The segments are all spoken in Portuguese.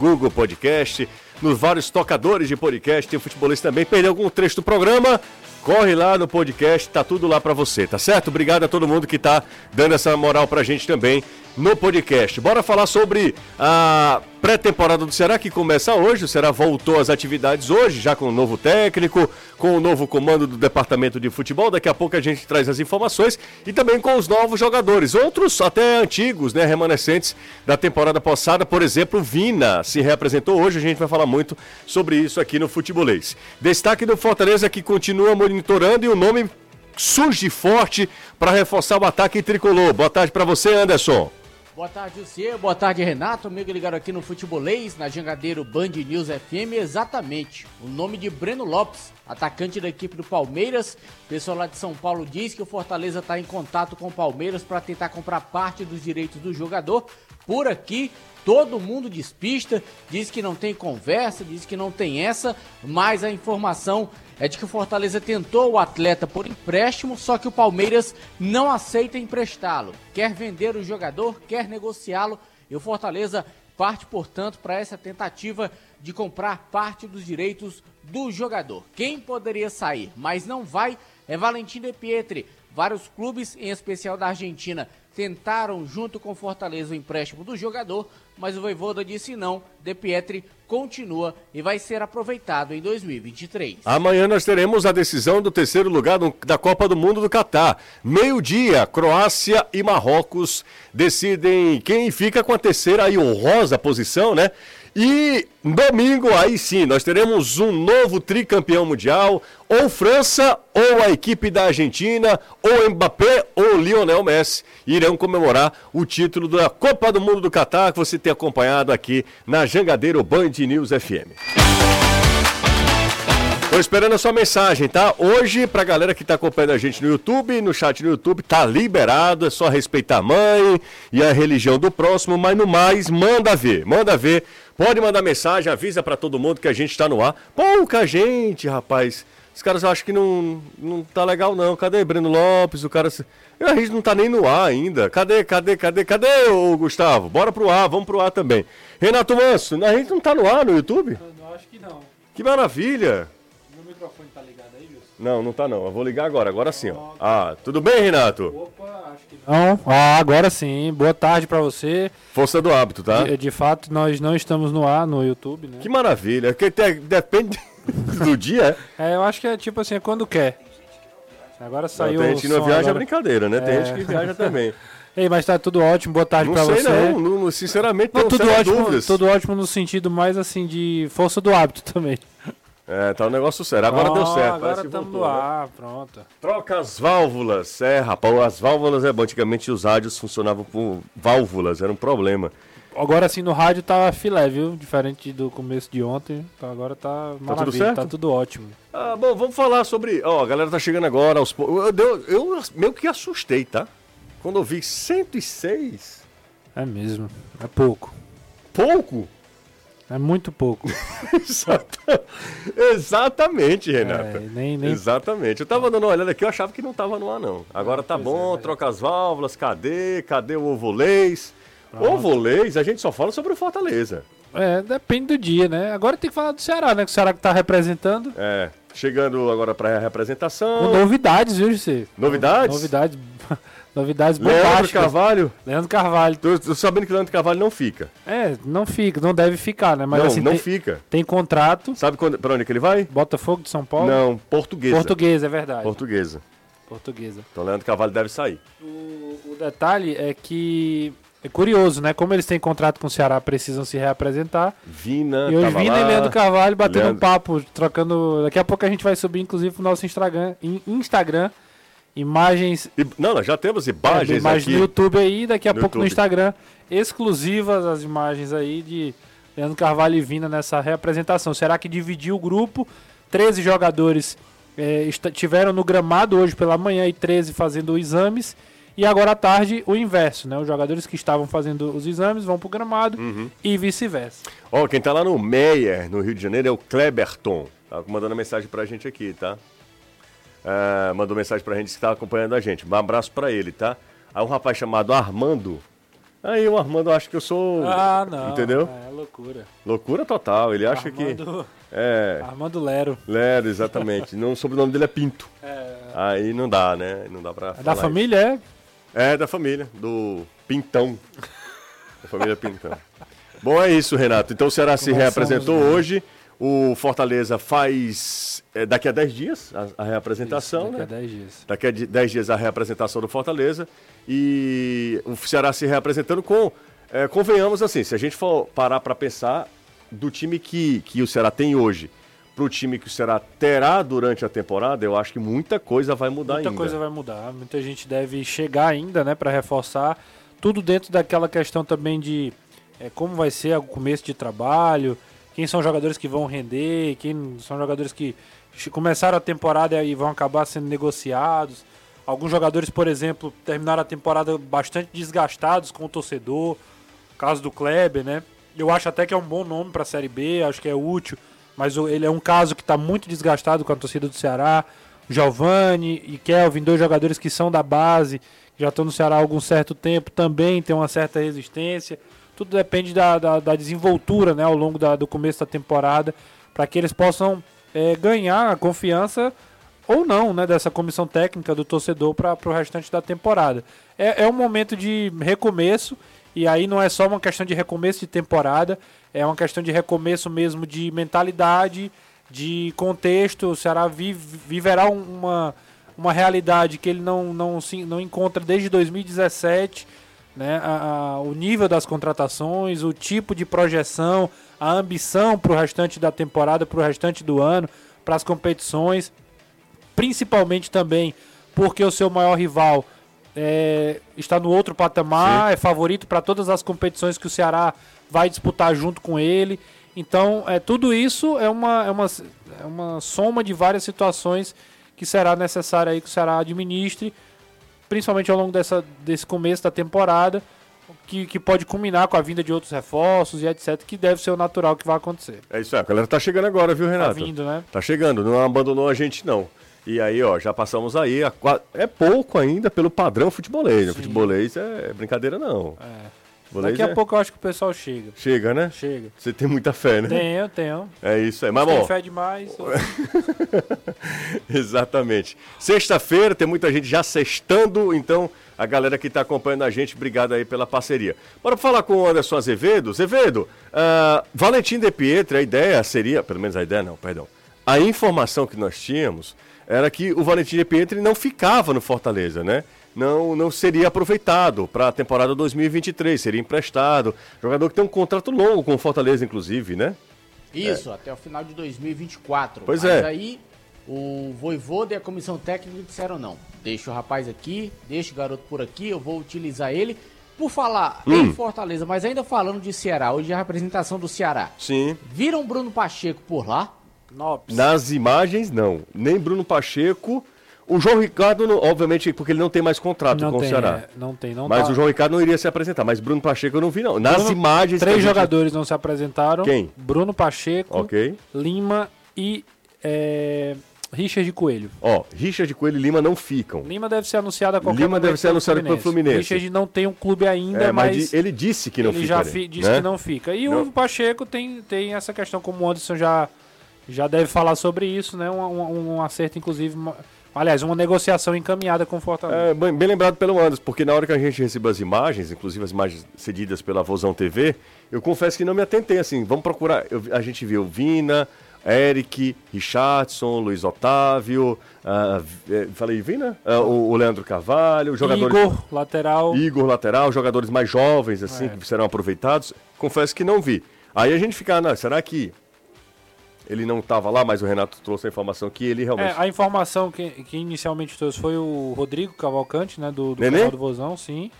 Google Podcast, nos vários tocadores de podcast, tem futebolista também. Perdeu algum trecho do programa? Corre lá no podcast, tá tudo lá para você, tá certo? Obrigado a todo mundo que tá dando essa moral pra gente também no podcast. Bora falar sobre a pré-temporada do Ceará que começa hoje. O Ceará voltou às atividades hoje, já com o novo técnico, com o novo comando do departamento de futebol. Daqui a pouco a gente traz as informações e também com os novos jogadores, outros até antigos, né, remanescentes da temporada passada. Por exemplo, Vina se reapresentou hoje. A gente vai falar muito sobre isso aqui no Futebolês. Destaque do Fortaleza que continua monitorando e o nome surge forte para reforçar o ataque tricolor. Boa tarde para você, Anderson. Boa tarde, você. Boa tarde, Renato. Amigo ligado aqui no Futebolês, na Jangadeiro Band News FM. Exatamente. O nome de Breno Lopes, atacante da equipe do Palmeiras. Pessoal lá de São Paulo diz que o Fortaleza está em contato com o Palmeiras para tentar comprar parte dos direitos do jogador. Por aqui, todo mundo despista, diz que não tem conversa, diz que não tem essa, mas a informação é de que o Fortaleza tentou o atleta por empréstimo, só que o Palmeiras não aceita emprestá-lo. Quer vender o jogador, quer negociá-lo e o Fortaleza parte, portanto, para essa tentativa de comprar parte dos direitos do jogador. Quem poderia sair, mas não vai, é Valentim De Pietri. Vários clubes, em especial da Argentina, tentaram junto com Fortaleza o empréstimo do jogador, mas o Voivoda disse não. De Pietri continua e vai ser aproveitado em 2023. Amanhã nós teremos a decisão do terceiro lugar da Copa do Mundo do Catar. Meio-dia, Croácia e Marrocos decidem quem fica com a terceira e honrosa posição, né? E domingo, aí sim, nós teremos um novo tricampeão mundial, ou França, ou a equipe da Argentina, ou Mbappé, ou Lionel Messi, irão comemorar o título da Copa do Mundo do Catar, que você tem acompanhado aqui na Jangadeiro Band News FM. Tô esperando a sua mensagem, tá? Hoje, pra galera que tá acompanhando a gente no YouTube, no chat no YouTube, tá liberado, é só respeitar a mãe e a religião do próximo, mas no mais, manda ver, manda ver. Pode mandar mensagem, avisa para todo mundo que a gente tá no ar. Pouca gente, rapaz. Os caras acham que não, não tá legal, não. Cadê Breno Lopes? O cara. A gente não tá nem no ar ainda. Cadê, cadê, cadê, cadê, o Gustavo? Bora pro ar, vamos pro ar também. Renato Manso, a gente não tá no ar no YouTube? Eu acho que não. Que maravilha! microfone Não, não tá não. Eu vou ligar agora, agora sim, ó. Ah, tudo bem, Renato? Opa, acho que não. Ah, agora sim. Boa tarde pra você. Força do hábito, tá? De, de fato, nós não estamos no ar no YouTube, né? Que maravilha. Que te- depende do dia, é? É, eu acho que é tipo assim, é quando quer. Agora Não, saiu tem gente que não viaja, é brincadeira, né? Tem É. gente que viaja também. Ei, mas tá tudo ótimo. Boa tarde Não pra sei você. não, não, não, sinceramente Não, tenho tudo ótimo, dúvidas. tudo ótimo no sentido mais assim de força do hábito também. É, tá um negócio sério. Agora deu certo. Agora estamos voltou, no né? ar, pronto. Troca as válvulas. É, rapaz, as válvulas é bom. Antigamente os rádios funcionavam por válvulas, era um problema. Agora sim no rádio tá filé, viu? Diferente do começo de ontem. Então agora tá maravilha, certo? tá tudo ótimo. Ah, bom, vamos falar sobre. Ó, a galera tá chegando agora aos eu, eu, eu meio que assustei, tá? Quando eu vi 106. É mesmo. É pouco. Pouco? É muito pouco. Exata- Exatamente, Renato. É, nem, nem... Exatamente. Eu tava dando uma olhada aqui, eu achava que não tava no ar, não. Agora tá pois bom, é, troca as válvulas, cadê? Cadê o ovolês? Pronto. Ovolês, a gente só fala sobre o Fortaleza. É, depende do dia, né? Agora tem que falar do Ceará, né? Que o Ceará que tá representando. É, chegando agora pra representação. Com novidades, viu, José? Novidades? Novidades. Novidades Leandro bombásticas. Carvalho. Leandro Carvalho. Tô, tô sabendo que o Leandro Carvalho não fica. É, não fica, não deve ficar, né? Mas não, assim, não tem, fica. tem contrato. Sabe quando, pra onde que ele vai? Botafogo de São Paulo? Não, portuguesa. Portuguesa, é verdade. Portuguesa. Portuguesa. Então Leandro Carvalho deve sair. O, o detalhe é que é curioso, né? Como eles têm contrato com o Ceará, precisam se reapresentar. Vina, e hoje Vina lá. e Leandro Carvalho batendo Leandro- um papo, trocando. Daqui a pouco a gente vai subir, inclusive, pro nosso Instagram, in- Instagram imagens, não, nós já temos é, imagens imagens aqui. no YouTube aí, daqui a No pouco no YouTube. Instagram, exclusivas as imagens aí de Leandro Carvalho e Vina nessa reapresentação. Será que dividiu o grupo? 13 jogadores é, tiveram no gramado hoje pela manhã e 13 fazendo exames. E agora à tarde o inverso, né? Os jogadores que estavam fazendo os exames vão pro gramado Uhum. e vice-versa. Ó, quem tá lá no Meyer, no Rio de Janeiro, é o Kleberton. Tá mandando mensagem pra gente aqui, tá? Ah, mandou mensagem pra gente que tá acompanhando a gente. Um abraço pra ele, tá? Aí um rapaz chamado Armando Aí o Armando acha que eu sou. Ah, não. Entendeu? É loucura. Loucura total. Ele acha que. Armando, É. Armando Lero. Lero, exatamente. não, o sobrenome dele é Pinto. É, Aí não dá, né? Não dá pra. é da família, é? isso. É, da família. Do Pintão. Da família Pintão. Bom, é isso, Renato. Então o Ceará se reapresentou bem. hoje. O Fortaleza faz. é, daqui a 10 dias a, a reapresentação, Isso, daqui né? a 10 dias. Daqui a 10 dias a reapresentação do Fortaleza. E o Ceará se reapresentando com. é, convenhamos assim, se a gente for parar para pensar do time que, que o Ceará tem hoje para o time que o Ceará terá durante a temporada, eu acho que muita coisa vai mudar Muita ainda. coisa vai mudar, muita gente deve chegar ainda, né, para reforçar. Tudo dentro daquela questão também de é, como vai ser o começo de trabalho, quem são jogadores que vão render, quem são jogadores que começaram a temporada e vão acabar sendo negociados. Alguns jogadores, por exemplo, terminaram a temporada bastante desgastados com o torcedor. Caso do Kleber, né? Eu acho até que é um bom nome para a Série B, acho que é útil, mas ele é um caso que está muito desgastado com a torcida do Ceará. Giovanni e Kelvin, dois jogadores que são da base, já estão no Ceará há algum certo tempo, também tem uma certa resistência. Tudo depende da, da, da desenvoltura né, ao longo da- do começo da temporada, para que eles possam é, ganhar a confiança ou não né, dessa comissão técnica do torcedor para o restante da temporada. É, é um momento de recomeço, e aí não é só uma questão de recomeço de temporada, é uma questão de recomeço mesmo de mentalidade, de contexto. O Ceará vive, viverá um- uma, uma realidade que ele não, não, se, não encontra desde 2017. Né, a- a- o nível das contratações, o tipo de projeção, a ambição para o restante da temporada, para o restante do ano, para as competições, principalmente também porque o seu maior rival é, está no outro patamar, é favorito para todas as competições que o Ceará vai disputar junto com ele. Então, é, tudo isso é uma, é, uma, é uma soma de várias situações que será necessário aí que o Ceará administre, principalmente ao longo dessa, desse começo da temporada, que, que pode culminar com a vinda de outros reforços e etc, que deve ser o natural que vai acontecer. É isso aí, a galera tá chegando agora, viu, Tá Renato? vindo, né? Tá chegando, não abandonou a gente não. E aí, ó, já passamos aí, a é pouco ainda pelo padrão futebolês. né? Sim. Futebolês é brincadeira não. É. Futebolês Daqui a é- pouco eu acho que o pessoal chega. Chega, né? Chega. Você tem muita fé, né? Tenho, tenho. É isso aí. Mas Tem bom, fé demais. exatamente. Sexta-feira tem muita gente já sextando, então a galera que está acompanhando a gente, obrigado aí pela parceria. Bora falar com o Anderson Azevedo. Azevedo, ah, Valentim De Pietri, a ideia seria, pelo menos a ideia não, perdão. A informação que nós tínhamos era que o Valentim De Pietri não ficava no Fortaleza, né? Não, não seria aproveitado para a temporada 2023, seria emprestado. Jogador que tem um contrato longo com o Fortaleza, inclusive, né? Isso, até o final de 2024. Pois Mas é. aí o Voivoda e a comissão técnica disseram não. Deixa o rapaz aqui, deixa o garoto por aqui, eu vou utilizar ele. Por falar Hum. em Fortaleza, mas ainda falando de Ceará, hoje é a representação do Ceará. Sim. Viram Bruno Pacheco por lá? Nops. Nas imagens, não. Nem Bruno Pacheco. O João Ricardo, não- obviamente, porque ele não tem mais contrato Não com tem, o Ceará. é, não tem, não Mas tá. o João Ricardo não iria se apresentar. Mas Bruno Pacheco eu não vi, não. Nas Bruno- imagens. Três gente- jogadores não se apresentaram. Quem? Bruno Pacheco, Ok. Lima e é, Richard Coelho. Ó, Richard Coelho e Lima não ficam. Lima deve ser anunciado a qualquer Lima deve ser anunciado pelo Fluminense. Richard não tem um clube ainda, É, mas mas ele disse que não ele fica. já né? disse Né? que não fica. E Não. o Pacheco tem, tem essa questão, como o Anderson já, já deve falar sobre isso, né? Um, um, um acerto, inclusive. Aliás, uma negociação encaminhada com o Fortaleza. É, bem, bem lembrado pelo Anderson, porque na hora que a gente recebeu as imagens, inclusive as imagens cedidas pela Vozão TV, eu confesso que não me atentei assim. Vamos procurar. eu a gente viu Vina, Eric, Richardson, Luiz Otávio, vi- eh, falei Vina? Ah, o, o Leandro Carvalho, jogadores. Igor, lateral. Igor lateral, jogadores mais jovens, assim, É. que serão aproveitados. Confesso que não vi. Aí a gente fica, ah, não, será que ele não estava lá, mas o Renato trouxe a informação que ele realmente. É, a informação que, que inicialmente trouxe foi o Rodrigo Cavalcante, né, do, do Nenê? canal do Vozão, sim.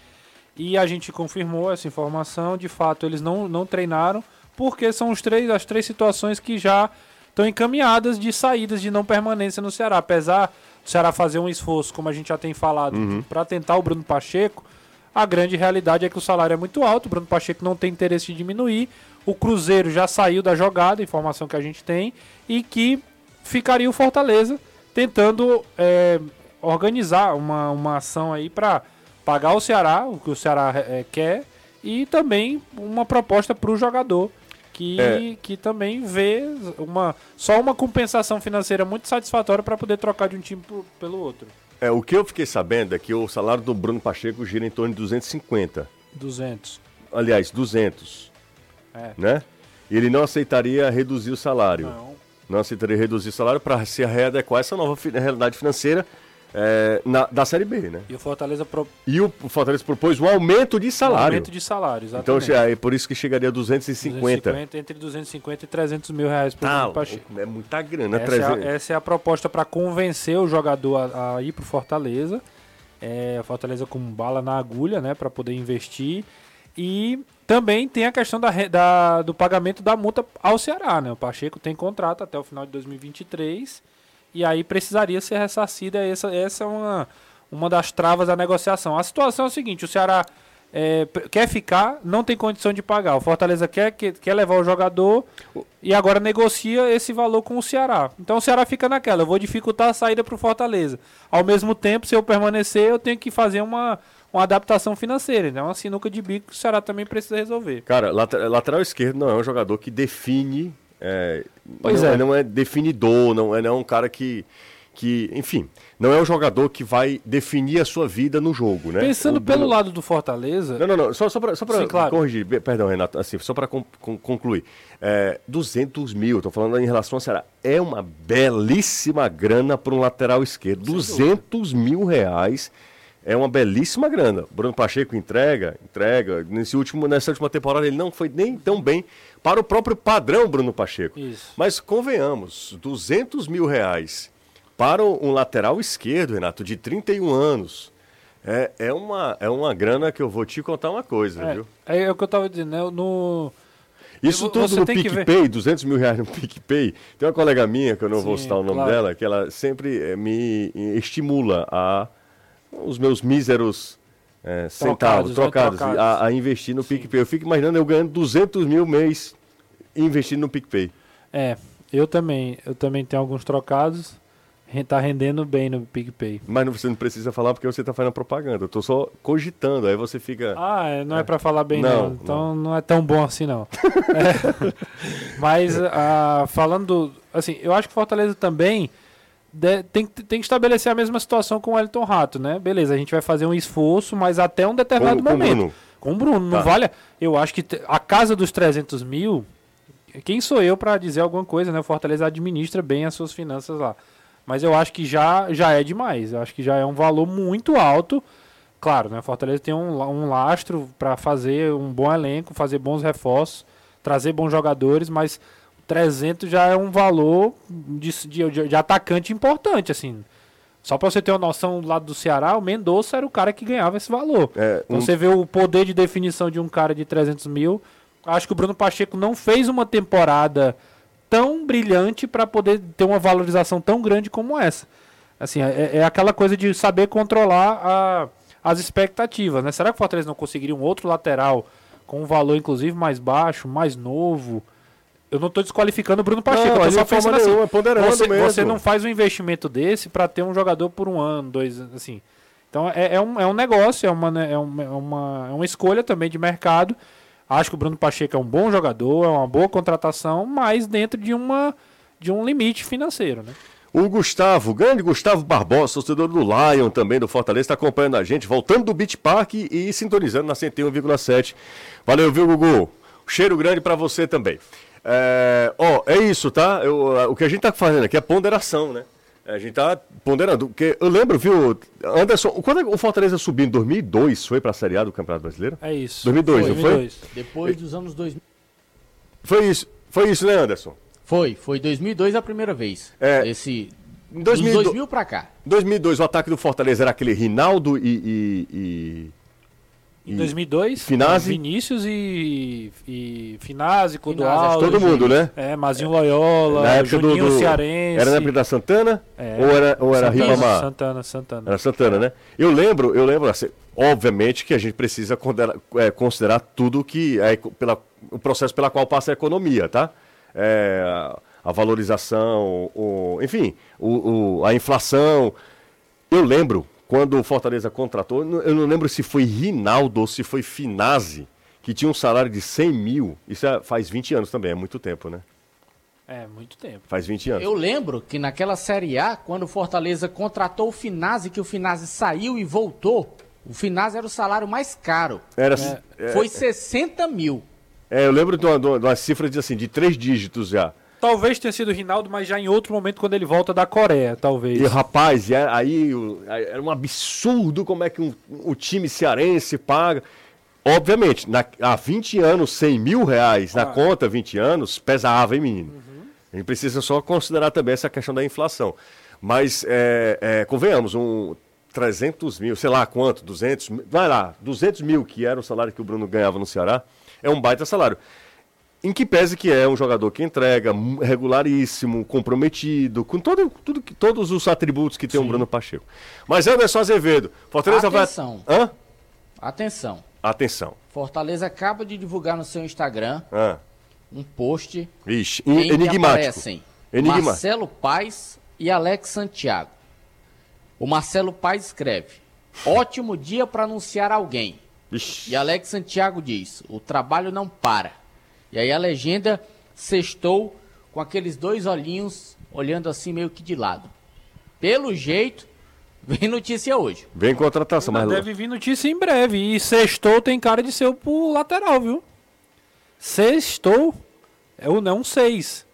E a gente confirmou essa informação. De fato, eles não, não treinaram, porque são os três, as três situações que já estão encaminhadas de saídas de não permanência no Ceará. Apesar do Ceará fazer um esforço, como a gente já tem falado, Uhum. para tentar o Bruno Pacheco, a grande realidade é que o salário é muito alto, o Bruno Pacheco não tem interesse de diminuir. O Cruzeiro já saiu da jogada, informação que a gente tem, e que ficaria o Fortaleza tentando é, organizar uma, uma ação aí para pagar o Ceará, o que o Ceará é, quer, e também uma proposta para o jogador que, É. que também vê uma, só uma compensação financeira muito satisfatória para poder trocar de um time pro- pelo outro. É, o que eu fiquei sabendo é que o salário do Bruno Pacheco gira em torno de 250. 200. Aliás, 200, É. né? E ele não aceitaria reduzir o salário. Não. Não aceitaria reduzir o salário para se readequar a essa nova realidade financeira é, na- da Série B, né? E o Fortaleza pro, E o Fortaleza propôs um aumento de salário. aumento de salário, Então exatamente. é por isso que chegaria a 250. 250, entre 250 e 300 mil reais por Tá, Bruno Pacheco. é muita grana, Essa, 300. é a, essa é a proposta para convencer o jogador a, a ir pro Fortaleza. É, o Fortaleza com bala na agulha, né, para poder investir. E também tem a questão da, da- do pagamento da multa ao Ceará, né? O Pacheco tem contrato até o final de 2023 e aí precisaria ser ressarcida. Essa, essa é uma, uma das travas da negociação. A situação é o seguinte: o Ceará é, quer ficar, não tem condição de pagar. O Fortaleza quer, quer, quer levar o jogador e agora negocia esse valor com o Ceará. Então o Ceará fica naquela: eu vou dificultar a saída para o Fortaleza. Ao mesmo tempo, se eu permanecer, eu tenho que fazer uma, uma adaptação financeira. Então é uma sinuca de bico que o Ceará também precisa resolver. Cara, later- lateral esquerdo não é um jogador que define. é, Pois não, é. não é definidor, não é, não é um cara que, que. Enfim, não é um jogador que vai definir a sua vida no jogo, né? Pensando O pelo lado do Fortaleza, Não, não, não. Só, só para só pra Sim, claro. corrigir, perdão, Renato, assim, só para concluir. É, 200 mil, tô falando em relação ao Ceará. É uma belíssima grana para um lateral esquerdo. 200 mil reais é uma belíssima grana. Bruno Pacheco entrega, entrega. Nesse último, nessa última temporada ele não foi nem tão bem para o próprio padrão Bruno Pacheco. Isso. Mas convenhamos, 200 mil reais para um lateral esquerdo, Renato, de 31 anos. É, é, uma, é uma grana que eu vou te contar uma coisa, é, viu? é o que eu tava dizendo, né? No, Isso Vo- tudo no. PicPay, 200 mil reais no PicPay. Tem uma colega minha, que eu não vou Sim, citar o nome claro. dela, que ela sempre eh, me eh, estimula a os meus míseros eh, centavos, né, trocados, trocados. A, a investir no PicPay. Eu fico imaginando eu ganhando 200 mil mês investindo no PicPay. É, eu também, eu também tenho alguns trocados, re- tá rendendo bem no PicPay. Mas não- você não precisa falar porque você está fazendo propaganda. Eu estou só cogitando, aí você fica... Ah, é, não é, pra falar bem Não, não, então não. é tão bom assim não. É. Mas ah, falando, assim, eu acho que Fortaleza também de- tem, que- tem que estabelecer a mesma situação com o Elton Rato, né? Beleza, a gente vai fazer um esforço, mas até um determinado Com- com o momento. Bruno. Com o Bruno, não Tá. vale. Eu acho que a casa dos 300 mil, quem sou eu pra dizer alguma coisa, né? O Fortaleza administra bem as suas finanças lá. Mas eu acho que já, já é demais. Eu acho que já é um valor muito alto. Claro, né? O Fortaleza tem um, um lastro pra fazer um bom elenco, fazer bons reforços, trazer bons jogadores, mas 300 já é um valor de, de, de- atacante importante, assim. Só pra você ter uma noção do lado do Ceará, o Mendonça era o cara que ganhava esse valor. É, Então um- você vê o poder de definição de um cara de 300 mil. Acho que o Bruno Pacheco não fez uma temporada tão brilhante para poder ter uma valorização tão grande como essa. Assim, é, é aquela coisa de saber controlar a- as expectativas, né? Será que o Fortaleza não conseguiria um outro lateral com um valor inclusive mais baixo, mais novo? Eu não estou desqualificando o Bruno Pacheco, Não, eu só pensando assim, nenhuma, é ponderando você, mesmo. você não faz um investimento desse para ter um jogador por um ano, dois anos, assim. Então é, é, um, é um negócio, é uma, né, é, uma, é, uma, é uma escolha também de mercado. Acho que o Bruno Pacheco é um bom jogador, é uma boa contratação, mas dentro de, uma, de um limite financeiro, né? O Gustavo, grande Gustavo Barbosa, torcedor do Lion também, do Fortaleza, está acompanhando a gente, voltando do Beach Park e sintonizando na 101,7. Valeu, viu, Gugu? Cheiro grande para você também. É, ó, é isso, tá? Eu, o que a gente tá fazendo aqui é ponderação, né? A gente tá ponderando, porque eu lembro, viu, Anderson, quando o Fortaleza subiu em 2002, foi para a Série A do Campeonato Brasileiro? É isso. 2002, não foi? 2002. Depois dos anos 2000. Foi isso, foi isso, né, Anderson? Foi, foi 2002 a primeira vez. É. Esse. Em Dos 2002 2000 pra cá. 2002, o ataque do Fortaleza era aquele Rinaldo e- e- e Em 2002, Finazzi? Vinícius e, e Finazzi, Clodoaldo. Todo mundo, né? É, Mazinho Loyola, Na época do, Juninho do- Cearense. Era na época da Santana? É. Ou era, ou era Santana, Ribamar? Santana, Santana. Era Santana, né? Eu lembro, eu lembro, assim, obviamente que a gente precisa considerar, é, considerar tudo que é pela, o processo pela qual passa a economia, tá? É, a valorização, o, enfim, o, o- a inflação. Eu lembro quando o Fortaleza contratou, eu não- lembro se foi Rinaldo ou se foi Finazzi que tinha um salário de 100 mil, isso é, faz 20 anos também, é muito tempo, né? É, muito tempo. Faz 20 anos. Eu lembro que naquela Série A, quando o Fortaleza contratou o Finazzi, que o Finazzi saiu e voltou, o Finazzi era o salário mais caro. Era, é, foi 60 mil. É, eu lembro de uma, de uma cifra de, assim, de três dígitos já. Talvez tenha sido o Rinaldo, mas já em outro momento quando ele volta da Coreia, talvez. E rapaz, aí era um absurdo como é que um, o time cearense paga. Obviamente, na, há 20 anos, 100 mil reais ah. na conta, 20 anos, pesava, hein, menino? Uhum. A gente precisa só considerar também essa questão da inflação. Mas, é, é, convenhamos, um 300 mil, sei lá quanto, 200, vai lá, 200 mil, que era o salário que o Bruno ganhava no Ceará, é um baita salário. Em que pese que é um jogador que entrega, regularíssimo, comprometido, com todo, tudo, todos os atributos que tem o Bruno Pacheco. Mas Anderson Azevedo, Fortaleza Atenção. vai. Hã? Atenção. Atenção. Fortaleza acaba de divulgar no seu Instagram Hã? um post Vixe, em enigmático. aparecem Enigma. Marcelo Paz e Alex Santiago. O Marcelo Paz escreve: Ótimo dia para anunciar alguém. Ixi. E Alex Santiago diz: O trabalho não para. E aí a legenda sextou com aqueles dois olhinhos olhando assim meio que de lado. Pelo jeito, vem notícia hoje. Vem contratação, mas deve vir notícia em breve. E sextou tem cara de ser o lateral, viu? Sextou é um, é um seis.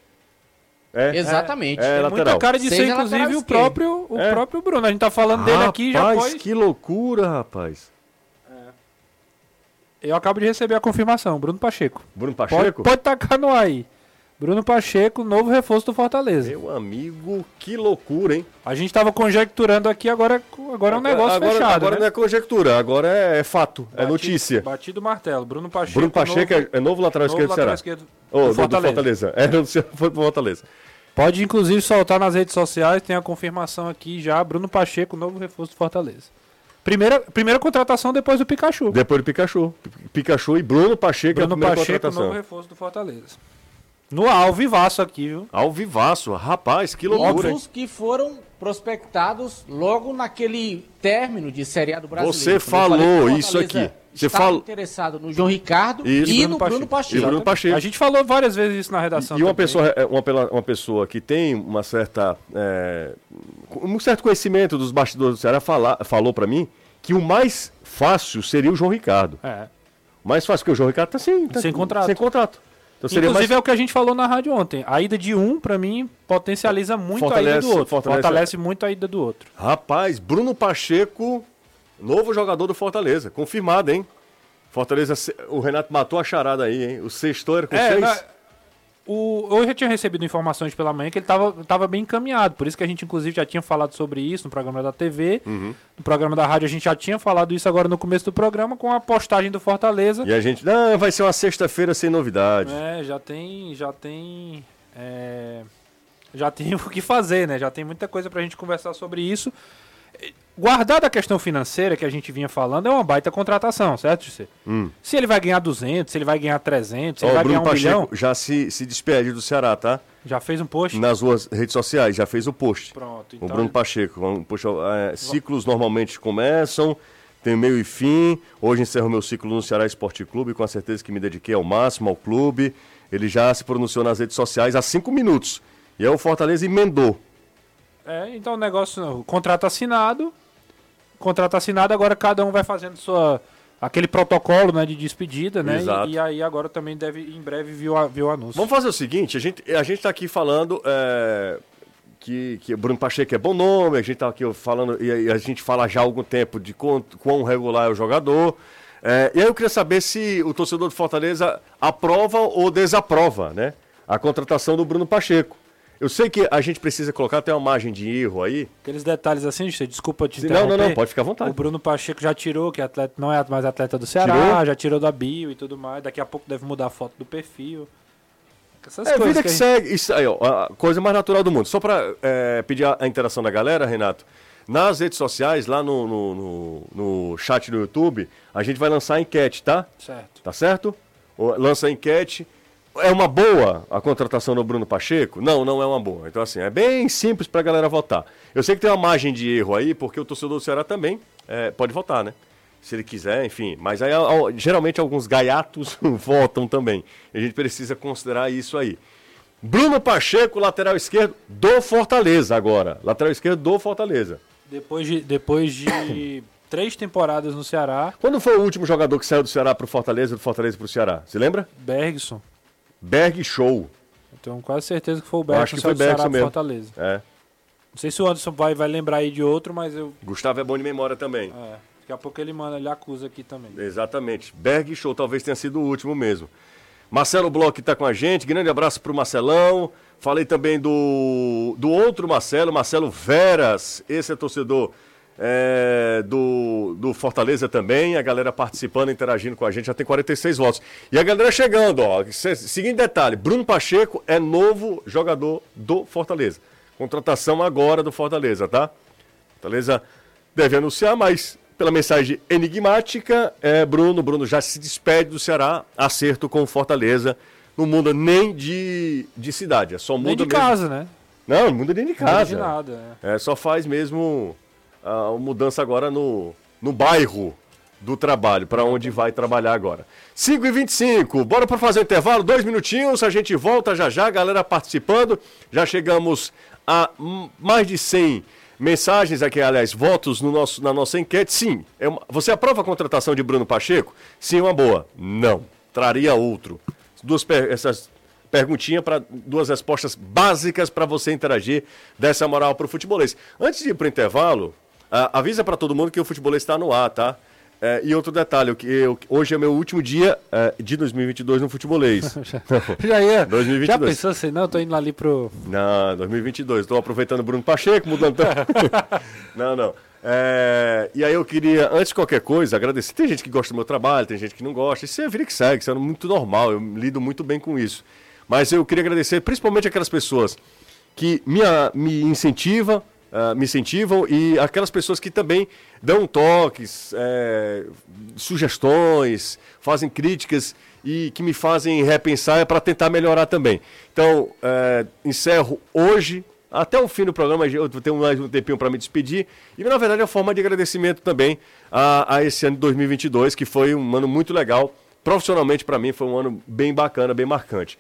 É, Exatamente. É, é tem muita cara de ser, inclusive, o próprio, o é. próprio Bruno. A gente tá falando rapaz, dele aqui já pode... que loucura, rapaz. Eu acabo de receber a confirmação, Bruno Pacheco. Bruno Pacheco? Pode, pode tacar no aí. Bruno Pacheco, novo reforço do Fortaleza. Meu amigo, que loucura, hein? A gente estava conjecturando aqui, agora, agora é um negócio agora, fechado. Agora né? não é conjectura, agora é, é fato, é batido, é notícia. Batido martelo. Bruno Pacheco. Bruno Pacheco novo, é, novo lateral novo esquerdo lateral do Ceará. Esquerdo oh, do, Fortaleza. do Fortaleza. É, foi pro Fortaleza. Pode inclusive soltar nas redes sociais, tem a confirmação aqui já. Bruno Pacheco, novo reforço do Fortaleza. Primeira, primeira contratação depois do Pikachu. Depois do Pikachu. Pikachu e Bruno Pacheco Bruno é a primeira Pacheco, contratação. novo reforço do Fortaleza. No Alvivaço aqui, viu? Alvivaço, rapaz, que loucura. Óbvios que foram prospectados logo naquele término de Série A do Brasileiro. Você falou isso aqui. Você falou interessado no João Ricardo isso. e, no Bruno Pacheco. E Bruno Pacheco. A gente falou várias vezes isso na redação. E uma pessoa, é, uma, uma pessoa que tem uma certa, é, um certo conhecimento dos bastidores do Ceará fala, falou para mim que o mais fácil seria o João Ricardo. É. O mais fácil, porque o João Ricardo tá sem, tá sem contrato. Sem contrato. Então Inclusive mais... é o que a gente falou na rádio ontem. A ida de um, para mim, potencializa muito fortalece, a ida do outro. Fortalece... fortalece muito a ida do outro. Rapaz, Bruno Pacheco, novo jogador do Fortaleza. Confirmado, hein? Fortaleza, o Renato matou a charada aí, hein? O sexto era com é, seis. Na... O, eu já tinha recebido informações pela manhã que ele estava tava bem encaminhado. Por isso que a gente, inclusive, já tinha falado sobre isso no programa da TV. Uhum. No programa da rádio a gente já tinha falado isso agora no começo do programa com a postagem do Fortaleza. E a gente, não, vai ser uma sexta-feira sem novidade. É, já tem. Já tem. É, já tem o que fazer, né? Já tem muita coisa pra gente conversar sobre isso. Guardada a questão financeira que a gente vinha falando, é uma baita contratação, certo, José? Hum. Se ele vai ganhar 200, se ele vai ganhar 300, se ele vai Bruno ganhar um Pacheco milhão... já se, se despede do Ceará, tá? Já fez um post? Nas suas redes sociais, já fez o post. Pronto. Então... O Bruno Pacheco. Um post, é, ciclos normalmente começam, tem meio e fim. Hoje encerro meu ciclo no Ceará Esporte Clube, com a certeza que me dediquei ao máximo ao clube. Ele já se pronunciou nas redes sociais há cinco minutos. E aí o Fortaleza emendou. É, então o negócio, o contrato assinado, contrato assinado, agora cada um vai fazendo sua aquele protocolo né, de despedida, né? Exato. E, e, aí agora também deve, em breve, vir o, vir o anúncio. Vamos fazer o seguinte, a gente a está aqui falando é, que, que Bruno Pacheco é bom nome, a gente está aqui falando, e a gente fala já há algum tempo de quão, quão regular é o jogador. É, e aí eu queria saber se o torcedor do Fortaleza aprova ou desaprova né, a contratação do Bruno Pacheco. Eu sei que a gente precisa colocar até uma margem de erro aí. Aqueles detalhes assim, desculpa te interromper. Não, não, não, pode ficar à vontade. O Bruno Pacheco já tirou, que atleta, não é mais atleta do Ceará, tirou? já tirou da bio e tudo mais. Daqui a pouco deve mudar a foto do perfil. Essas é, vida que, que gente... segue. Isso aí, ó, a coisa mais natural do mundo. Só para é, pedir a interação da galera, Renato. Nas redes sociais, lá no, no, no, no chat do YouTube, a gente vai lançar a enquete, tá? Certo. Tá certo? Lança a enquete. É uma boa a contratação do Bruno Pacheco? Não, não é uma boa. Então, assim, é bem simples para a galera votar. Eu sei que tem uma margem de erro aí, porque o torcedor do Ceará também é, pode votar, né? se ele quiser, enfim. Mas aí, geralmente alguns gaiatos votam também. A gente precisa considerar isso aí. Bruno Pacheco, lateral esquerdo do Fortaleza agora. Lateral esquerdo do Fortaleza. Depois de, depois de três temporadas no Ceará, Quando foi o último jogador que saiu do Ceará pro Fortaleza, do Fortaleza pro Ceará? Você lembra? Bergson. Berg Show. Eu tenho quase certeza que foi o Bergson acho que foi Bergson mesmo. Fortaleza. É. Não sei se o Anderson vai, vai lembrar aí de outro, mas eu. Gustavo é bom de memória também. É, daqui a pouco ele manda, ele acusa aqui também. Exatamente. Berg Show talvez tenha sido o último mesmo. Marcelo Bloch está com a gente. Grande abraço pro Marcelão. Falei também do, do outro Marcelo, Marcelo Veras. Esse é torcedor é, do, do Fortaleza também. A galera participando, interagindo com a gente. Já tem 46 votos. E a galera chegando, ó. Se- Seguinte detalhe: Bruno Pacheco é novo jogador do Fortaleza. Contratação agora do Fortaleza, tá? Fortaleza deve anunciar, mas pela mensagem enigmática, é Bruno. Bruno já se despede do Ceará, acerto com o Fortaleza. Não muda nem de, de cidade, é só muda Nem de mesmo. casa, né? Não, não muda nem de Não muda casa. de nada. é. É, só faz mesmo a mudança agora no, no bairro do trabalho, para onde vai trabalhar agora. 5 e 25 bora para fazer o intervalo, dois minutinhos, a gente volta já já, galera participando. Já chegamos a mais de 100 mensagens aqui, aliás, votos no nosso, na nossa enquete. Sim, é uma- você aprova a contratação de Bruno Pacheco? Sim, uma boa. Não, traria outro. Duas per- essas perguntinha para duas respostas básicas para você interagir dessa moral para o futebolês. Antes de ir para o intervalo, ah, avisa para todo mundo que o futebolês está no ar, tá? É, e outro detalhe, que eu- hoje é meu último dia é, de 2022 no futebolês. Já ia. 2022. Já pensou assim? Não, eu tô indo ali pro. Não, 2022. Estou aproveitando o Bruno Pacheco, mudando. não, não. É, e aí eu queria, antes de qualquer coisa, agradecer. Tem gente que gosta do meu trabalho, tem gente que não gosta. Isso é vida que segue, isso é muito normal. Eu lido muito bem com isso. Mas eu queria agradecer principalmente aquelas pessoas que me, me incentivam, ah, me incentivam e aquelas pessoas que também dão toques, é, sugestões, fazem críticas e que me fazem repensar para tentar melhorar também. Então, é, encerro hoje, até o fim do programa, eu tenho mais um tempinho para me despedir. E, na verdade, é uma forma de agradecimento também a, a esse ano de 2022, que foi um ano muito legal. Profissionalmente, para mim, foi um ano bem bacana, bem marcante.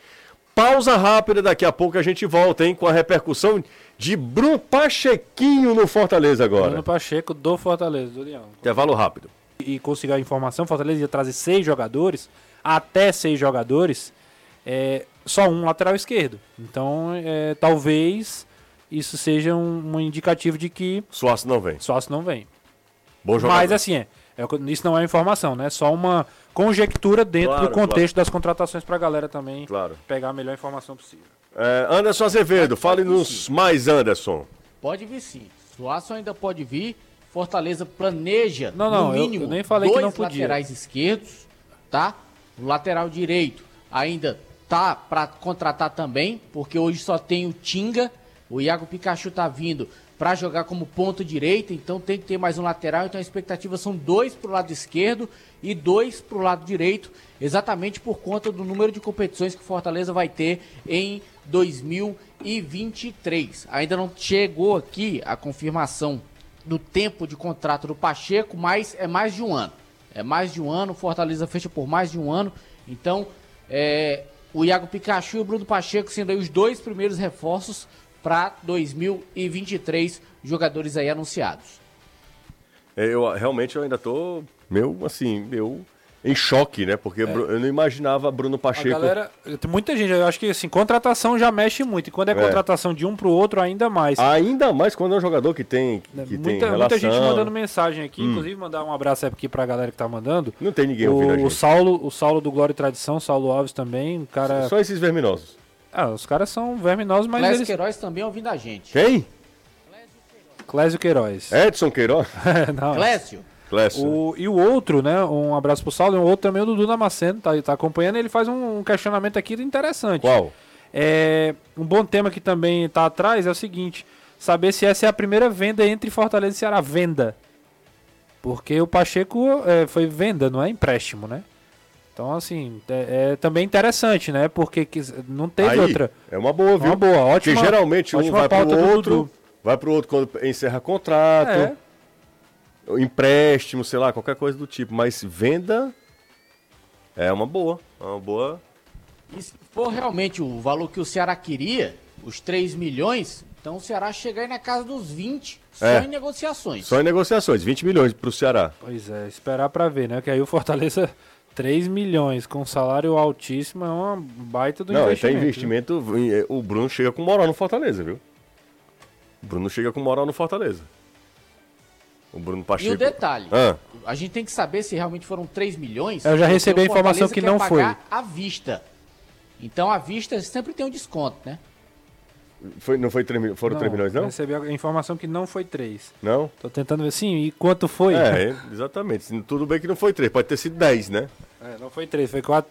Pausa rápida, daqui a pouco a gente volta, hein, com a repercussão de Bruno Pachequinho no Fortaleza agora. Bruno Pacheco do Fortaleza, do Leão. Intervalo rápido. E conseguiu a informação, Fortaleza ia trazer seis jogadores, até seis jogadores, é, só um lateral esquerdo. Então, é, talvez isso seja um, um indicativo de que Suaço não vem. Sócio não vem. Bom jogador. Mas assim, é, é, isso não é informação, né? Só uma conjectura dentro Claro, do contexto das contratações pra galera também Claro. pegar a melhor informação possível. É, Anderson Azevedo, fale-nos mais, Anderson. Pode vir sim. Suaço ainda pode vir. Fortaleza planeja, Não, não, no eu- mínimo, eu nem falei que dois não podia. laterais esquerdos, tá? O lateral direito ainda tá para contratar também, porque hoje só tem o Tinga. O Iago Pikachu tá vindo para jogar como ponto direito, então tem que ter mais um lateral. Então a expectativa são dois pro lado esquerdo e dois pro lado direito, exatamente por conta do número de competições que o Fortaleza vai ter em 2023. Ainda não chegou aqui a confirmação do tempo de contrato do Pacheco, mas é mais de um ano. É mais de um ano, Fortaleza fecha por mais de um ano. Então, é, o Iago Pikachu e o Bruno Pacheco sendo aí os dois primeiros reforços para 2023, jogadores aí anunciados. É, Eu realmente eu ainda tô meu assim, meu em choque, né? Porque Bru- eu não imaginava Bruno A Pacheco. galera, tem muita gente, eu acho que assim, contratação já mexe muito. E quando é, É. contratação de um pro outro, ainda mais. Ainda mais quando é um jogador que tem que tem Né, muita, relação. muita gente mandando mensagem aqui, inclusive mandar um abraço aqui pra galera que tá mandando. Não tem ninguém ouvindo a O, o gente. Saulo, o Saulo do Glória e Tradição, Saulo Alves também, o cara. Só esses verminosos. Ah, os caras são verminosos, mas Clésio eles. Queiroz também ouvindo a gente. Quem? Clésio Queiroz. Edson Queiroz? Não, Clésio, O, e o outro, né? Um abraço pro Saulo, e o outro também, o Dudu Damasceno, tá, tá acompanhando. Ele faz um, um questionamento aqui interessante. Qual? É, um bom tema que também tá atrás é o seguinte: saber se essa é a primeira venda entre Fortaleza e Ceará. Venda. Porque o Pacheco é, foi venda, não é empréstimo, né? Então, assim, é, é também interessante, né? Porque quis- não teve Aí, outra. É uma boa, viu? Uma boa, ótima. Porque geralmente um vai pro do outro, Dudu. vai pro outro quando encerra contrato. É. empréstimo, sei lá, qualquer coisa do tipo. Mas venda é uma boa. É uma boa. E se for realmente o valor que o Ceará queria, os 3 milhões, então o Ceará chega aí na casa dos 20, só É. em negociações. Só em negociações, 20 milhões pro Ceará. Pois é, esperar pra ver, né? Que aí o Fortaleza 3 milhões com salário altíssimo é uma baita do Não, então investimento. investimento. O Bruno chega com moral no Fortaleza, viu? O Bruno chega com moral no Fortaleza. O Bruno E Pacheco. o detalhe, Ah, a gente tem que saber se realmente foram 3 milhões. Eu já recebi a informação que não pagar à vista. Então à vista sempre tem um desconto, né? foi, não foi 3, mil- foram 3 milhões, não? Recebi a informação que não foi 3. Não? Tô tentando ver, sim, e quanto foi? É, exatamente. Tudo bem que não foi 3, pode ter sido 10, né? É, não foi 3, foi 4.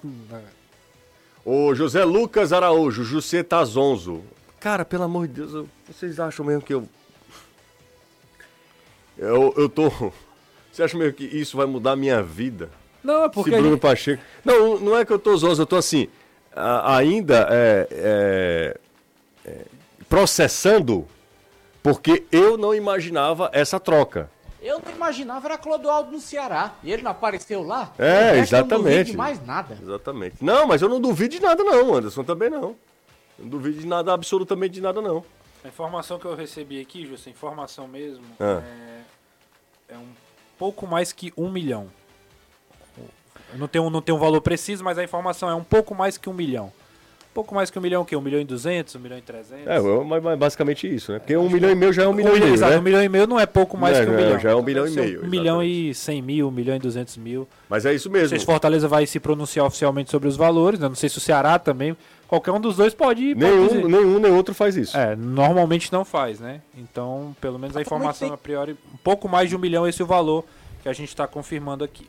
O José Lucas Araújo, José Tazonzo. Cara, pelo amor de Deus, eu- vocês acham mesmo que eu. Eu, eu tô. Você acha mesmo que isso vai mudar a minha vida? Não, é Se porque. Bruno ele- Pacheco. Não, não é que eu tô zonzo, eu tô assim. ainda é, é, é, processando, porque eu não imaginava essa troca. Eu não imaginava era Clodoaldo no Ceará. E ele não apareceu lá? É, eu não duvido exatamente. de mais nada. Exatamente. Não, mas eu não duvido de nada, não, Anderson também não. Não duvido de nada, absolutamente de nada, não. A informação que eu recebi aqui, Justo, informação mesmo, Ah. é, é um pouco mais que um milhão. Eu não tenho, não tenho um valor preciso, mas a informação é um pouco mais que um milhão. Um pouco mais que um milhão, o quê? Um milhão e duzentos, um milhão e trezentos? É, eu- mas, mas basicamente isso, né? Porque um milhão e meio já é um Um milhão e meio, exato, né? um milhão e meio não é pouco mais Não, que um não, milhão. já é um Então, milhão e meio, Um milhão e cem mil, um milhão e duzentos mil. Mas é isso Não sei mesmo. se Fortaleza vai se pronunciar oficialmente sobre os valores, né? não sei se o Ceará também. Qualquer um dos dois pode ir. pode dizer. Nenhum, nenhum nem outro faz isso. É, normalmente não faz, né? Então, pelo menos a informação a priori, um pouco mais de um milhão esse é o valor que a gente está confirmando aqui.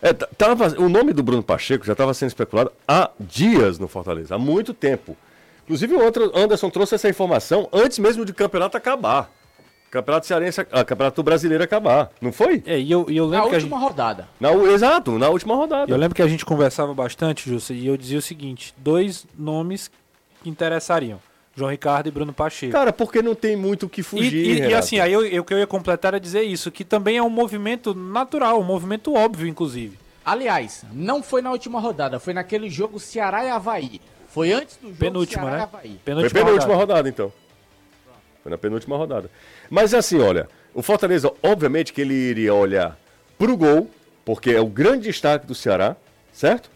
É, tava, o nome do Bruno Pacheco já estava sendo especulado há dias no Fortaleza, há muito tempo. Inclusive o outro Anderson trouxe essa informação antes mesmo do campeonato acabar. Campeonato Cearense, ah, Campeonato Brasileiro acabar, não foi? É, e eu, e eu Na lembro que a gente, última rodada. Na, exato, na última rodada. eu lembro que a gente conversava bastante, Justo, e eu dizia o seguinte: dois nomes que interessariam: João Ricardo e Bruno Pacheco. Cara, porque não tem muito o que E, fugir, e- e Renato. assim, aí o que eu ia completar é dizer isso, que também é um movimento natural, um movimento óbvio, inclusive. Aliás, não foi na última rodada, foi naquele jogo Ceará e Havaí. Foi antes do jogo Penúltima, Ceará e né? Havaí. Foi penúltima rodada. então. Foi na penúltima rodada. Mas assim, olha, o Fortaleza, obviamente que ele iria olhar pro gol, porque é o grande destaque do Ceará, certo?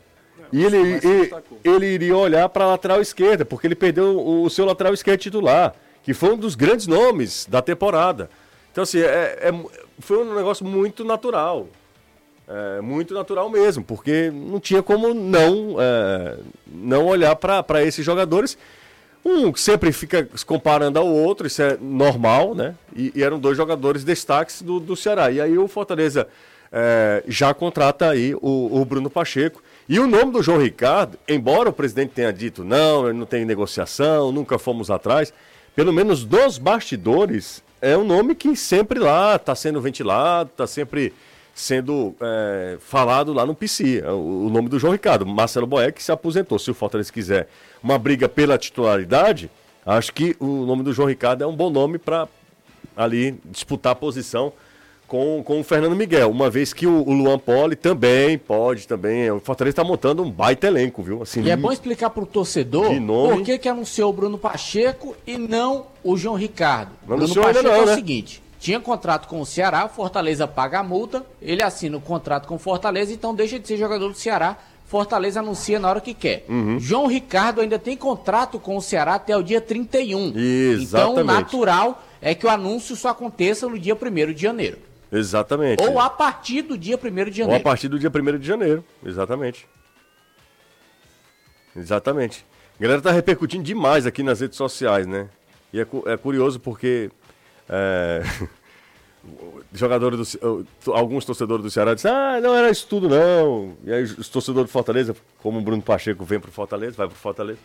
E ele, e- ele iria olhar para a lateral esquerda, porque ele perdeu o, seu lateral esquerdo titular, que foi um dos grandes nomes da temporada. Então, assim, é, é foi um negócio muito natural. É, muito natural mesmo, porque não tinha como não, é, não olhar para esses jogadores. Um que sempre fica se comparando ao outro, isso é normal, né? E, e eram dois jogadores destaques do, do Ceará. E aí o Fortaleza é, já contrata aí o, o Bruno Pacheco. E o nome do João Ricardo, embora o presidente tenha dito não, não tem negociação, nunca fomos atrás, pelo menos dos bastidores, é um nome que sempre lá está sendo ventilado, está sempre sendo é, falado lá no PC. é O, o nome do João Ricardo, Marcelo Boeck, se aposentou. Se o Fortaleza quiser uma briga pela titularidade, acho que o nome do João Ricardo é um bom nome para ali disputar a posição com, com o Fernando Miguel, uma vez que o, o Luan Poli também pode, também. O Fortaleza está montando um baita elenco, viu? Assim, E é bom explicar pro torcedor De nome. por que, que anunciou o Bruno Pacheco e não o João Ricardo. Não Bruno anunciou ainda Pacheco não, é o né? seguinte: tinha contrato com o Ceará, Fortaleza paga a multa, ele assina o contrato com o Fortaleza, então deixa de ser jogador do Ceará. Fortaleza anuncia na hora que quer. Uhum. João Ricardo ainda tem contrato com o Ceará até o dia 31. Então, Exatamente. natural é que o anúncio só aconteça no dia 1 de janeiro. Exatamente. Ou a partir do dia 1 de Ou a janeiro. partir do dia 1 de janeiro. Exatamente. Exatamente. A galera tá repercutindo demais aqui nas redes sociais, né? E é, cu- é curioso porque é, jogadores do alguns torcedores do Ceará disseram, ah, não era isso tudo não. E aí os torcedores do Fortaleza, como o Bruno Pacheco vem pro Fortaleza, vai pro Fortaleza.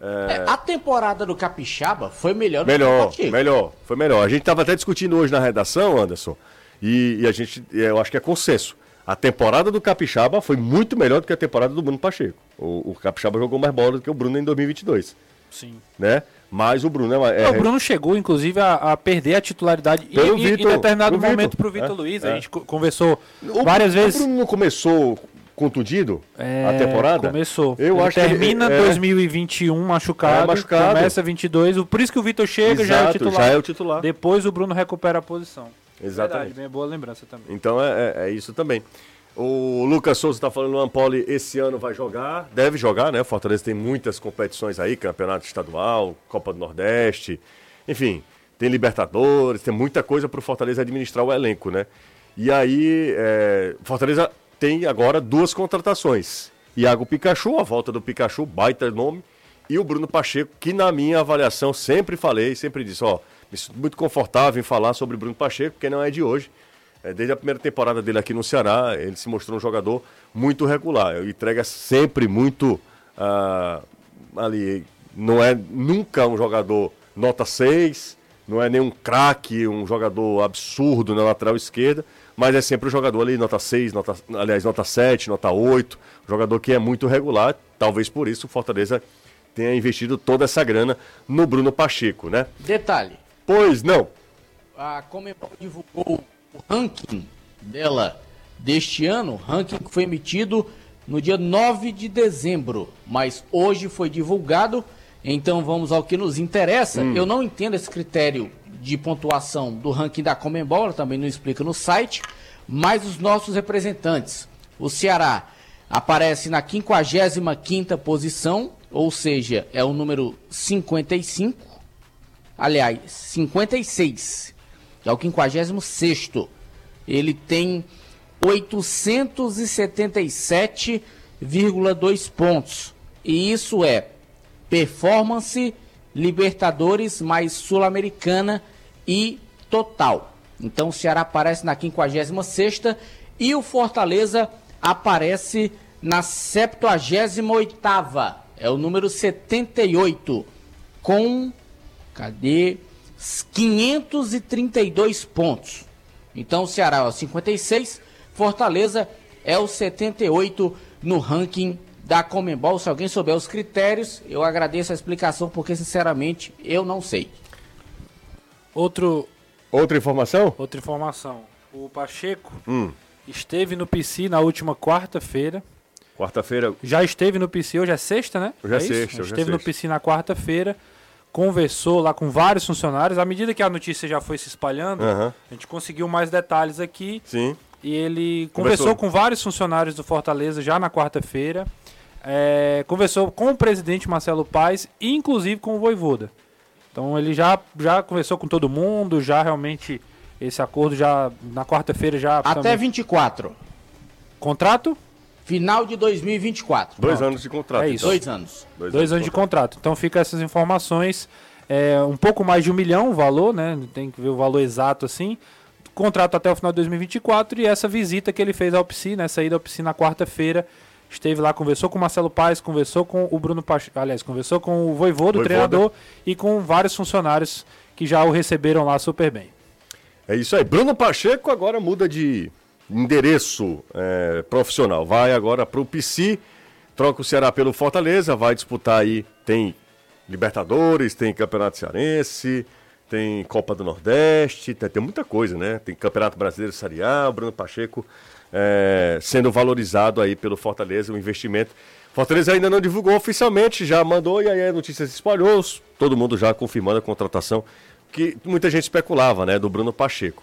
É, a temporada do Capixaba foi melhor do que Melhor, o Pacheco. melhor, foi melhor. A gente estava até discutindo hoje na redação, Anderson, e, e a gente, eu acho que é consenso. A temporada do Capixaba foi muito melhor do que a temporada do Bruno Pacheco. O, o Capixaba jogou mais bola do que o Bruno em 2022. Sim. né? Mas o Bruno é, é o Bruno chegou, inclusive, a, a perder a titularidade Pelo em- Vitor, em determinado pro momento Vitor. pro Vitor É, Luiz. é. A gente co- conversou o, várias o vezes. Bruno não começou contundido É, a temporada? Começou. Eu Ele acho que ele- termina é. 2021 machucado, É, machucado. começa 22. o- Por isso que o Vitor chega, já é o titular. já é o titular. Depois o Bruno recupera a posição. Exatamente. Verdade, boa lembrança também. Então é, é- é isso também. O Lucas Souza está falando, o Ampoli esse ano vai jogar, deve jogar, né? O Fortaleza tem muitas competições aí, campeonato estadual, Copa do Nordeste, enfim, tem Libertadores, tem muita coisa para o Fortaleza administrar o elenco, né? E aí, é, Fortaleza tem agora duas contratações. Iago Pikachu, a volta do Pikachu, baita nome, e o Bruno Pacheco, que na minha avaliação sempre falei, sempre disse, ó, me sinto muito confortável em falar sobre Bruno Pacheco, porque não é de hoje. É, desde a primeira temporada dele aqui no Ceará, ele se mostrou um jogador muito regular. Entrega sempre muito ah, ali. Não é nunca um jogador nota 6, não é nenhum craque, um jogador absurdo na lateral esquerda, mas é sempre um jogador ali, nota 6, nota, aliás, nota 7, nota 8, um jogador que é muito regular. Talvez por isso o Fortaleza tenha investido toda essa grana no Bruno Pacheco, né? Detalhe, Pois não. a Comembol divulgou o ranking dela deste ano, ranking que foi emitido no dia 9 de dezembro, mas hoje foi divulgado, então vamos ao que nos interessa. Eu não entendo esse critério de pontuação do ranking da Comembol, ela também não explica no site, mas os nossos representantes, o Ceará aparece na 55ª posição, ou seja, é o número 55, aliás, 56, que é o 56 Ele tem 877,2 pontos. E isso é performance, Libertadores mais Sul-Americana e total. Então o Ceará aparece na 56ª e o Fortaleza aparece na 78ª. É o número 78 com Cadê? 532 pontos. Então o Ceará é o 56, Fortaleza é o 78 no ranking da Comembol. Se alguém souber os critérios, eu agradeço a explicação, porque sinceramente eu não sei. Outro, Outra informação? outra informação. O Pacheco Hum. esteve no PC na última quarta-feira. Quarta-feira, Já esteve no PC, hoje é sexta, né? Hoje é isso? sexta, hoje é Esteve no sexta. PC na quarta-feira, conversou lá com vários funcionários. À medida que a notícia já foi se espalhando, Aham. a gente conseguiu mais detalhes aqui. sim. E ele Conversou. conversou, com vários funcionários do Fortaleza já na quarta-feira. É, conversou com o presidente Marcelo Paes e inclusive com o Voivoda. Então ele já, já conversou com todo mundo, já realmente esse acordo já na quarta-feira já Até também- 24, contrato final de 2024. Dois Pronto. anos de contrato. É então. isso. Dois anos. Dois, anos de contrato. Então fica essas informações. É, um pouco mais de um milhão o valor, né? Tem que ver o valor exato assim. Contrato até o final de 2024 e essa visita que ele fez ao PC, né? Saída ao PC na quarta-feira. Esteve lá, conversou com o Marcelo Paes, conversou com o Bruno Pacheco, aliás, conversou com o Voivoda, o Voivoda. treinador, e com vários funcionários que já o receberam lá super bem. É isso aí. Bruno Pacheco agora muda de endereço é, profissional. Vai agora para o PC, troca o Ceará pelo Fortaleza, vai disputar aí. Tem Libertadores, tem Campeonato Cearense, tem Copa do Nordeste, tem, tem muita coisa, né? Tem Campeonato Brasileiro Série A, Bruno Pacheco é, sendo valorizado aí pelo Fortaleza, o investimento. Fortaleza ainda não divulgou oficialmente, já mandou e aí a notícia se espalhou, todo mundo já confirmando a contratação que muita gente especulava, né, do Bruno Pacheco.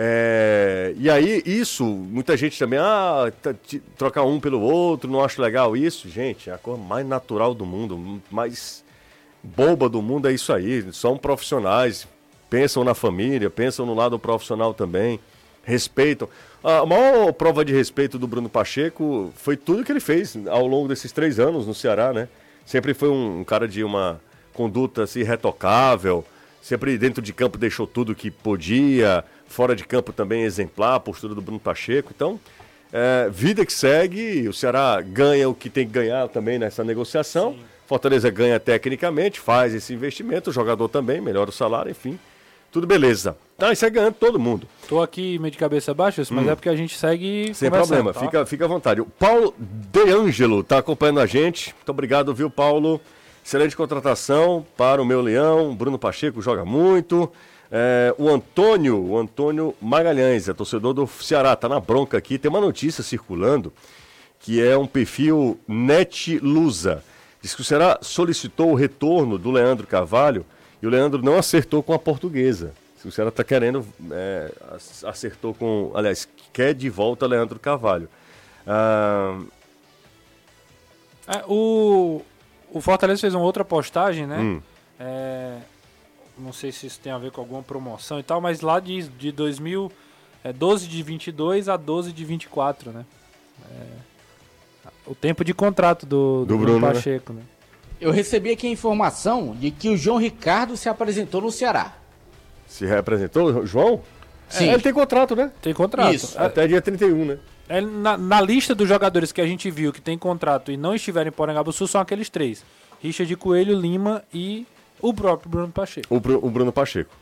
É, e aí, isso, muita gente também, ah, tá- trocar um pelo outro, não acho legal isso. Gente, a coisa mais natural do mundo, mais boba do mundo é isso aí. São profissionais, pensam na família, pensam no lado profissional também, respeitam. A maior prova de respeito do Bruno Pacheco foi tudo que ele fez ao longo desses três anos no Ceará, né? Sempre foi um, um cara de uma conduta assim, retocável, sempre dentro de campo deixou tudo que podia, fora de campo também exemplar, a postura do Bruno Pacheco. Então, é, vida que segue, o Ceará ganha o que tem que ganhar também nessa negociação. Fortaleza ganha tecnicamente, faz esse investimento, o jogador também, melhora o salário, enfim. Tudo beleza. Tá, isso é ganhando todo mundo. Tô aqui meio de cabeça baixa, mas é porque a gente segue Hum. Sem problema, tá? fica, fica à vontade. O Paulo De Angelo tá acompanhando a gente. Muito obrigado, viu, Paulo? Excelente contratação para o meu leão. Bruno Pacheco joga muito. É, o Antônio, o Antônio Magalhães, é torcedor do Ceará, tá na bronca aqui. Tem uma notícia circulando que é um perfil Net Lusa. Diz que o Ceará solicitou o retorno do Leandro Carvalho e o Leandro não acertou com a portuguesa. O Ceará está querendo, é, acertou com, aliás, quer de volta Leandro Carvalho. Ah... É, o, o Fortaleza fez uma outra postagem, né? Hum. É, não sei se isso tem a ver com alguma promoção e tal, mas lá diz de 2000, é 12 de 22 a 12 de 24, né? É, o tempo de contrato do, do, do Bruno, né? Pacheco, né? né? Eu recebi aqui a informação de que o João Ricardo se apresentou no Ceará. Se representou, João? Sim. É, ele tem contrato, né? Tem contrato. Isso. Até dia 31, né? É, na, na, lista dos jogadores que a gente viu que tem contrato e não estiverem em Porangabuçu são aqueles três. Richard Coelho, Lima e o próprio Bruno Pacheco. O, o Bruno Pacheco.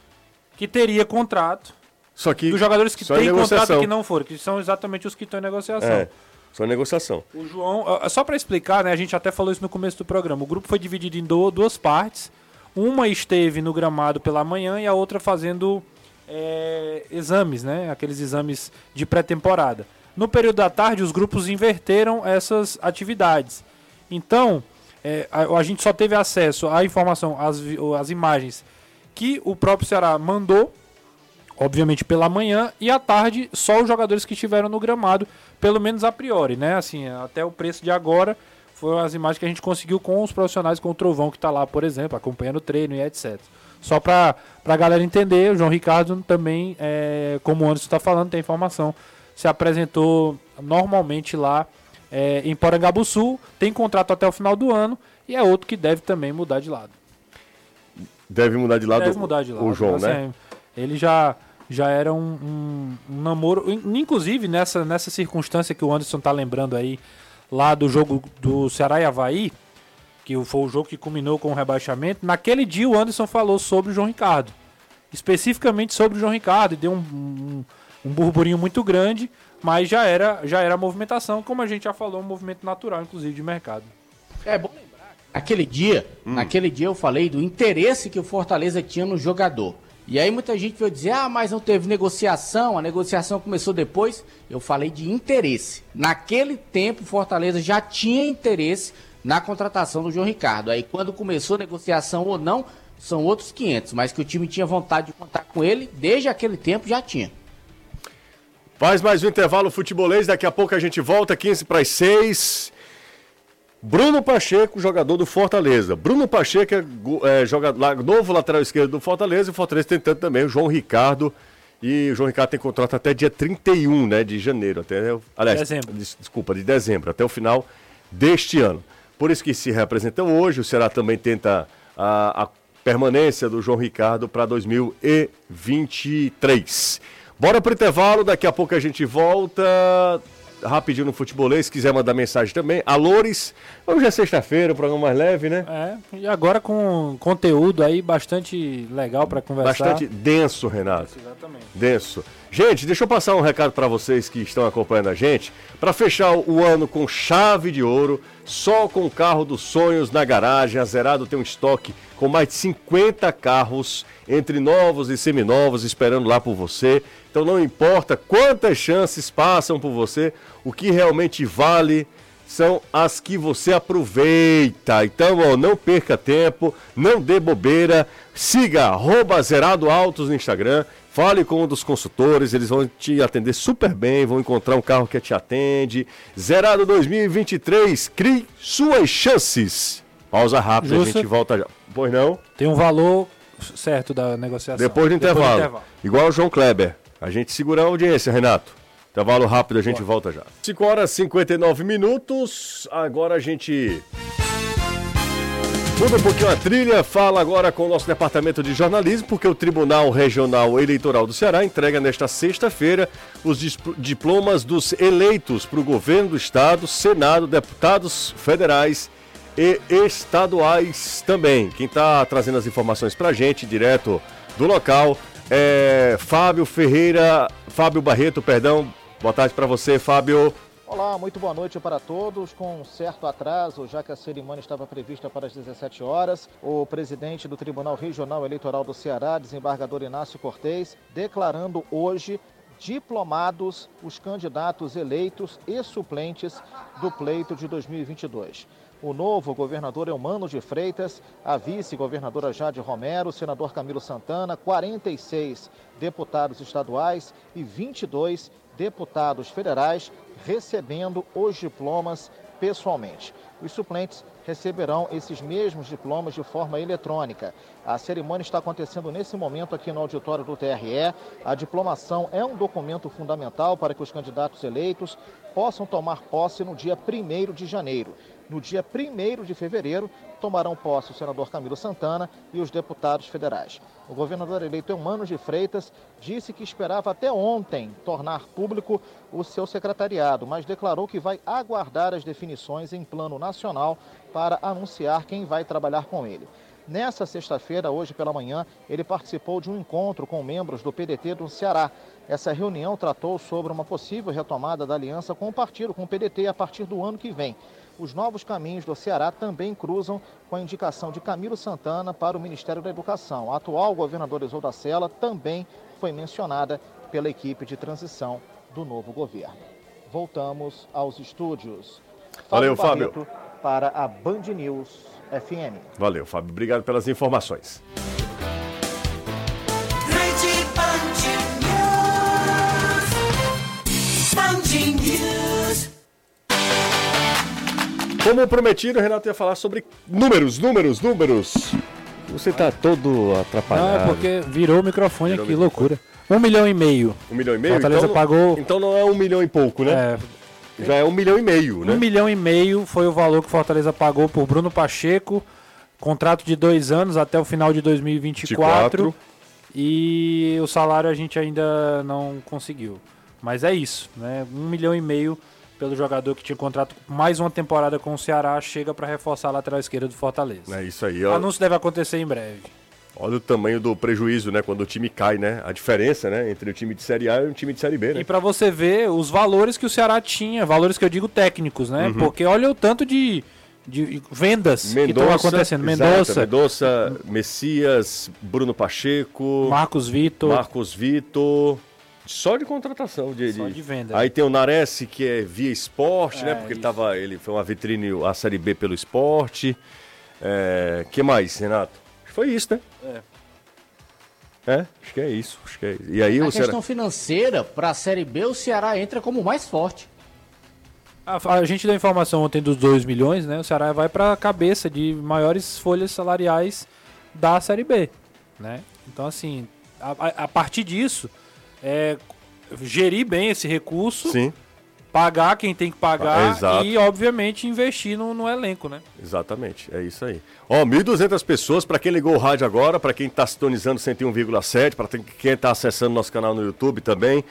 Que teria contrato. Só que. Dos jogadores que têm contrato e que não foram, que são exatamente os que estão em negociação. É. Só negociação. O João, só para explicar, né, a gente até falou isso no começo do programa. O grupo foi dividido em duas partes. Uma esteve no gramado pela manhã e a outra fazendo é, exames, né? Aqueles exames de pré-temporada. No período da tarde, os grupos inverteram essas atividades. Então, é, a, a, gente só teve acesso à informação, às, às imagens que o próprio Ceará mandou, obviamente pela manhã, e à tarde só os jogadores que estiveram no gramado, pelo menos a priori, né? Assim, até o preço de agora foram as imagens que a gente conseguiu com os profissionais, com o Trovão que está lá, por exemplo, acompanhando o treino e etc. Só para a galera entender, o João Ricardo também, é, como o Anderson está falando, tem informação se apresentou normalmente lá é, em Porangabuçu, tem contrato até o final do ano e é outro que deve também mudar de lado. Deve mudar de lado, deve mudar de lado o João, assim, né? Ele já, já era um, um, um, namoro, inclusive nessa, nessa circunstância que o Anderson tá lembrando aí, lá do jogo do Ceará e Havaí, que foi o jogo que culminou com o rebaixamento, naquele dia o Anderson falou sobre o João Ricardo. Especificamente sobre o João Ricardo, e deu um, um um burburinho muito grande, mas já era, já era movimentação, como a gente já falou, um movimento natural, inclusive, de mercado. É bom lembrar. Naquele dia, hum. naquele dia eu falei do interesse que o Fortaleza tinha no jogador. E aí muita gente veio dizer, ah, mas não teve negociação, a negociação começou depois. Eu falei de interesse. Naquele tempo, o Fortaleza já tinha interesse na contratação do João Ricardo. Aí quando começou a negociação ou não, são outros 500. Mas que o time tinha vontade de contar com ele, desde aquele tempo já tinha. Faz mais um intervalo futebolês, daqui a pouco a gente volta, 15 para as 6. Bruno Pacheco, jogador do Fortaleza. Bruno Pacheco é, é jogador, novo lateral esquerdo do Fortaleza e o Fortaleza tentando também o João Ricardo. E o João Ricardo tem contrato até dia 31 né, de janeiro, até, aliás, dezembro. desculpa, de dezembro, até o final deste ano. Por isso que se representam hoje, o Ceará também tenta a, a permanência do João Ricardo para 2023. Bora pro intervalo, daqui a pouco a gente volta. Rapidinho no futebolês, se quiser mandar mensagem também. Alores, hoje é sexta-feira, o programa mais leve, né? É, e agora com conteúdo aí bastante legal para conversar. Bastante denso, Renato. Exatamente. Denso. Gente, deixa eu passar um recado para vocês que estão acompanhando a gente. Para fechar o ano com chave de ouro, só com o carro dos sonhos na garagem, a Zerado tem um estoque com mais de 50 carros, entre novos e seminovos, esperando lá por você. Então não importa quantas chances passam por você, o que realmente vale são as que você aproveita. Então, ó, não perca tempo, não dê bobeira, siga arroba Zerado Autos no Instagram, fale com um dos consultores, eles vão te atender super bem, vão encontrar um carro que te atende. Zerado 2023, crie suas chances. Pausa rápida, Justo. a gente volta já. Pois não? Tem um valor certo da negociação. Depois do, Depois intervalo. do intervalo. Igual o João Kleber. A gente segura a audiência, Renato. Intervalo rápido, a gente volta já. 5 horas e 59 minutos. Agora a gente. Muda um pouquinho a trilha, fala agora com o nosso departamento de jornalismo, porque o Tribunal Regional Eleitoral do Ceará entrega nesta sexta-feira os diplomas dos eleitos para o governo do Estado, Senado, deputados federais e estaduais também. Quem está trazendo as informações para a gente, direto do local, é Fábio Ferreira, Fábio Barreto, perdão. Boa tarde para você, Fábio. Olá, muito boa noite para todos. Com um certo atraso, já que a cerimônia estava prevista para as 17 horas, o presidente do Tribunal Regional Eleitoral do Ceará, desembargador Inácio Cortez, declarando hoje diplomados os candidatos eleitos e suplentes do pleito de 2022 o novo governador Eumano de Freitas, a vice-governadora Jade Romero, o senador Camilo Santana, 46 deputados estaduais e 22 deputados federais recebendo os diplomas pessoalmente. Os suplentes receberão esses mesmos diplomas de forma eletrônica. A cerimônia está acontecendo nesse momento aqui no auditório do TRE. A diplomação é um documento fundamental para que os candidatos eleitos possam tomar posse no dia 1 de janeiro. No dia 1 de fevereiro, tomarão posse o senador Camilo Santana e os deputados federais. O governador eleito Eumano de Freitas disse que esperava até ontem tornar público o seu secretariado, mas declarou que vai aguardar as definições em plano nacional para anunciar quem vai trabalhar com ele. Nessa sexta-feira, hoje pela manhã, ele participou de um encontro com membros do PDT do Ceará. Essa reunião tratou sobre uma possível retomada da aliança com o partido, com o PDT, a partir do ano que vem os novos caminhos do Ceará também cruzam com a indicação de Camilo Santana para o Ministério da Educação. A atual governadora Isolda Sela também foi mencionada pela equipe de transição do novo governo. Voltamos aos estúdios. Valeu, Fábio. Fábio. Para a Band News FM. Valeu, Fábio. Obrigado pelas informações. Como prometido, o Renato ia falar sobre números, números, números. Você tá todo atrapalhado. Não, é porque virou o microfone virou aqui, microfone. loucura. Um milhão e meio. Um milhão e meio? Fortaleza então, pagou. Então não é um milhão e pouco, né? É. Já é um milhão e meio, né? Um milhão e meio foi o valor que Fortaleza pagou por Bruno Pacheco. Contrato de dois anos até o final de 2024. 24. E o salário a gente ainda não conseguiu. Mas é isso, né? Um milhão e meio pelo jogador que tinha contrato mais uma temporada com o Ceará, chega para reforçar a lateral esquerda do Fortaleza. É isso aí. O anúncio deve acontecer em breve. Olha o tamanho do prejuízo, né? Quando o time cai, né? A diferença, né? Entre o time de Série A e o time de Série B, né? E para você ver os valores que o Ceará tinha, valores que eu digo técnicos, né? Uhum. Porque olha o tanto de, de vendas Mendonça, que estão acontecendo. Mendonça, Mendonça, Messias, Bruno Pacheco, Marcos Vitor, Marcos Vitor, só de contratação. De, Só de venda. Aí tem o Nares, que é via esporte, né? é, né? Porque ele, tava, ele foi uma vitrine, a Série B pelo esporte. É, que mais, Renato? Foi isso, né? É. É, acho que é isso. Acho que é isso. E aí, Na o questão Ceará... financeira, para a Série B, o Ceará entra como mais forte. A, a, gente deu informação ontem dos 2 milhões, né? O Ceará vai para a cabeça de maiores folhas salariais da Série B, né? Então, assim, a, a partir disso, é, gerir bem esse recurso, Sim. pagar quem tem que pagar ah, e, obviamente, investir no, no, elenco, né? Exatamente, é isso aí. Ó, 1.200 pessoas, para quem ligou o rádio agora, para quem está sintonizando 101,7, para quem está acessando nosso canal no YouTube também.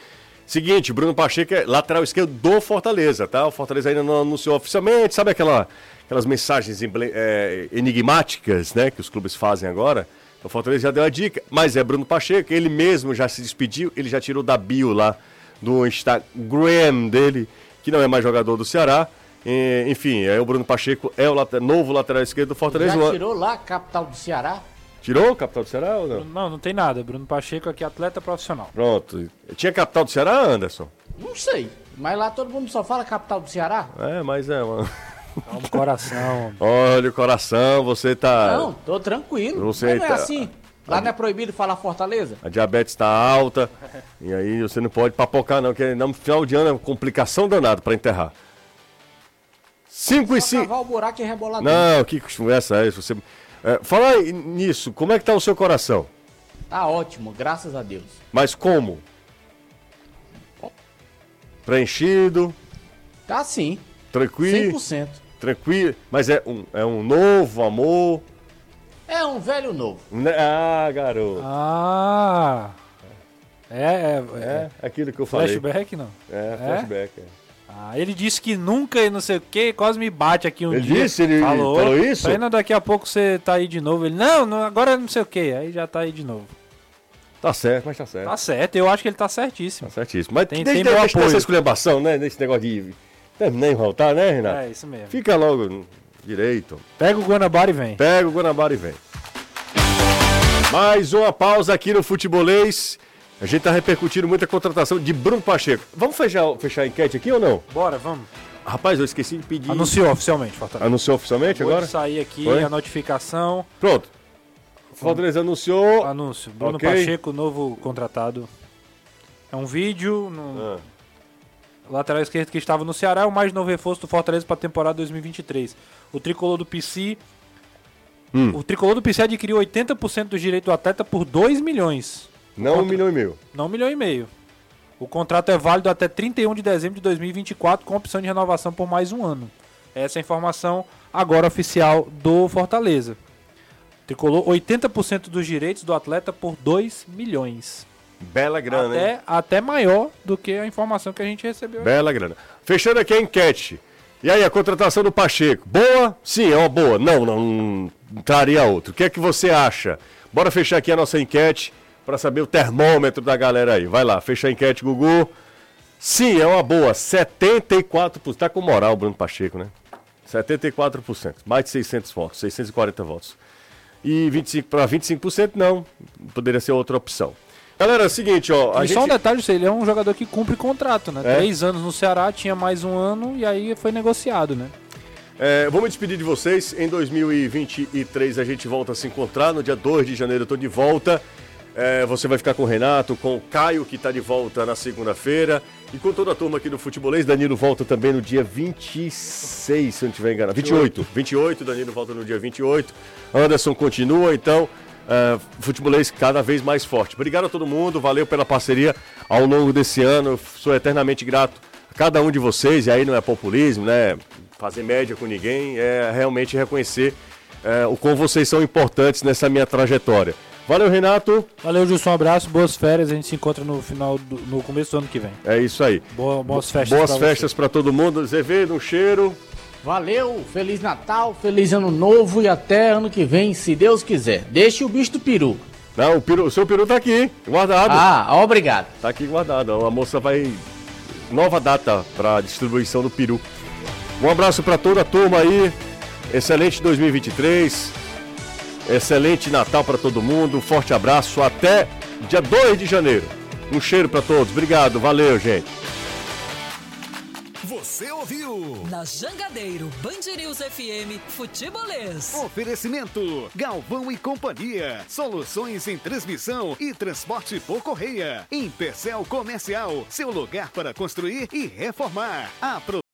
Seguinte, Bruno Pacheco é lateral esquerdo do Fortaleza, tá? O Fortaleza ainda não anunciou oficialmente, sabe aquela, aquelas mensagens é, enigmáticas, né, que os clubes fazem agora? O Fortaleza já deu a dica, mas é Bruno Pacheco, ele mesmo já se despediu, ele já tirou da bio lá do Instagram dele, que não é mais jogador do Ceará. E, enfim, é o Bruno Pacheco, é o later, novo lateral esquerdo do Fortaleza. Já tirou lá, capital do Ceará? Tirou capital do Ceará ou não? Não, não tem nada. Bruno Pacheco aqui, atleta profissional. Pronto. Tinha capital do Ceará, Anderson? Não sei. Mas lá todo mundo só fala capital do Ceará. É, mas é, mano. Calma o coração. Olha o coração, você tá. Não, tô tranquilo. Você Mas não é tá... assim. Lá não é proibido falar Fortaleza? A diabetes está alta. e aí você não pode papocar, não, porque no final de ano é uma complicação danada para enterrar. 5 e 5. o buraco e rebolar Não, que conversa é essa? Você... É, falar nisso, como é que tá o seu coração? Tá ótimo, graças a Deus. Mas como? Preenchido? Tá sim. Tranquilo? 100% tranquilo, mas é um, é um novo amor. É um velho novo. Né? Ah, garoto. Ah. É, é, é, é aquilo que eu falei. Flashback, não? É, flashback, é. Ah, ele disse que nunca e não sei o que, quase me bate aqui um ele dia. Disse, ele falou, falou isso? Ainda daqui a pouco você tá aí de novo. Ele, não, não, agora não sei o que, aí já tá aí de novo. Tá certo, mas tá certo. Tá certo, eu acho que ele tá certíssimo. Tá certíssimo. Mas tem, tem, tem deixa essa esculhambação, né? Nesse negócio de Terminei de voltar, né, Renato? É, isso mesmo. Fica logo direito. Pega o Guanabara e vem. Pega o Guanabara e vem. Mais uma pausa aqui no Futebolês. A gente tá repercutindo muita contratação de Bruno Pacheco. Vamos fechar, fechar a enquete aqui ou não? Bora, vamos. Rapaz, eu esqueci de pedir. Anunciou oficialmente, Fortaleza. Anunciou oficialmente Acabou agora? sair aqui Foi? a notificação. Pronto. Fortaleza anunciou. Anúncio. Bruno Ok. Pacheco, novo contratado. É um vídeo no Ah, lateral esquerdo que estava no Ceará, é o mais novo reforço do Fortaleza para a temporada 2023. O tricolor do PC. Hum. O tricolor do PC adquiriu 80% do direito do atleta por 2 milhões. não um Contra- milhão e meio. Não um milhão e meio. O contrato é válido até 31 de dezembro de 2024, com opção de renovação por mais um ano. Essa é a informação agora oficial do Fortaleza. Tricolor 80% dos direitos do atleta por 2 milhões. Bela grana, hein? Até, até maior do que a informação que a gente recebeu. Bela grana. Fechando aqui a enquete. E aí, a contratação do Pacheco? Boa? Sim, é uma boa. Não, não, não traria outro. O que é que você acha? Bora fechar aqui a nossa enquete para saber o termômetro da galera aí. Vai lá, fecha a enquete, Gugu. Sim, é uma boa. 74%. Tá com moral o Bruno Pacheco, né? 74%. Mais de 600 votos, 640 votos. E 25 para 25% não. Poderia ser outra opção. Galera, é o seguinte, ó. A e só um gente... detalhe, ele é um jogador que cumpre contrato, né? É. Três anos no Ceará, tinha mais um ano e aí foi negociado, né? É, vou me despedir de vocês. Em 2023 a gente volta a se encontrar. No dia 2 de janeiro eu tô de volta. É, você vai ficar com o Renato, com o Caio, que está de volta na segunda-feira. E com toda a turma aqui do Futebolês. Danilo volta também no dia 26, se eu não estiver enganado. 28. 28, Danilo volta no dia 28. Anderson continua, então. É, futebolês cada vez mais forte. Obrigado a todo mundo, valeu pela parceria ao longo desse ano. Sou eternamente grato a cada um de vocês. E aí não é populismo, né? Fazer média com ninguém, é realmente reconhecer é, o quão vocês são importantes nessa minha trajetória. Valeu, Renato. Valeu, Gilson, um abraço, boas férias. A gente se encontra no final, do, no começo do ano que vem. É isso aí. Boa, boas festas. Boas festas para todo mundo. Azevedo, um cheiro. Valeu, Feliz Natal, Feliz Ano Novo e até ano que vem, se Deus quiser. Deixe o bicho do peru. Não, o, peru, o seu peru tá aqui, guardado. Ah, obrigado. Tá aqui guardado. A moça vai. Nova data para distribuição do peru. Um abraço para toda a turma aí. Excelente 2023. Excelente Natal para todo mundo. Um forte abraço. Até dia 2 de janeiro. Um cheiro para todos. Obrigado. Valeu, gente. Você ouviu? Na Jangadeiro, Band News FM, Futebolês. Oferecimento: Galvão e Companhia. Soluções em transmissão e transporte por correia. Em Percel Comercial, seu lugar para construir e reformar. Apro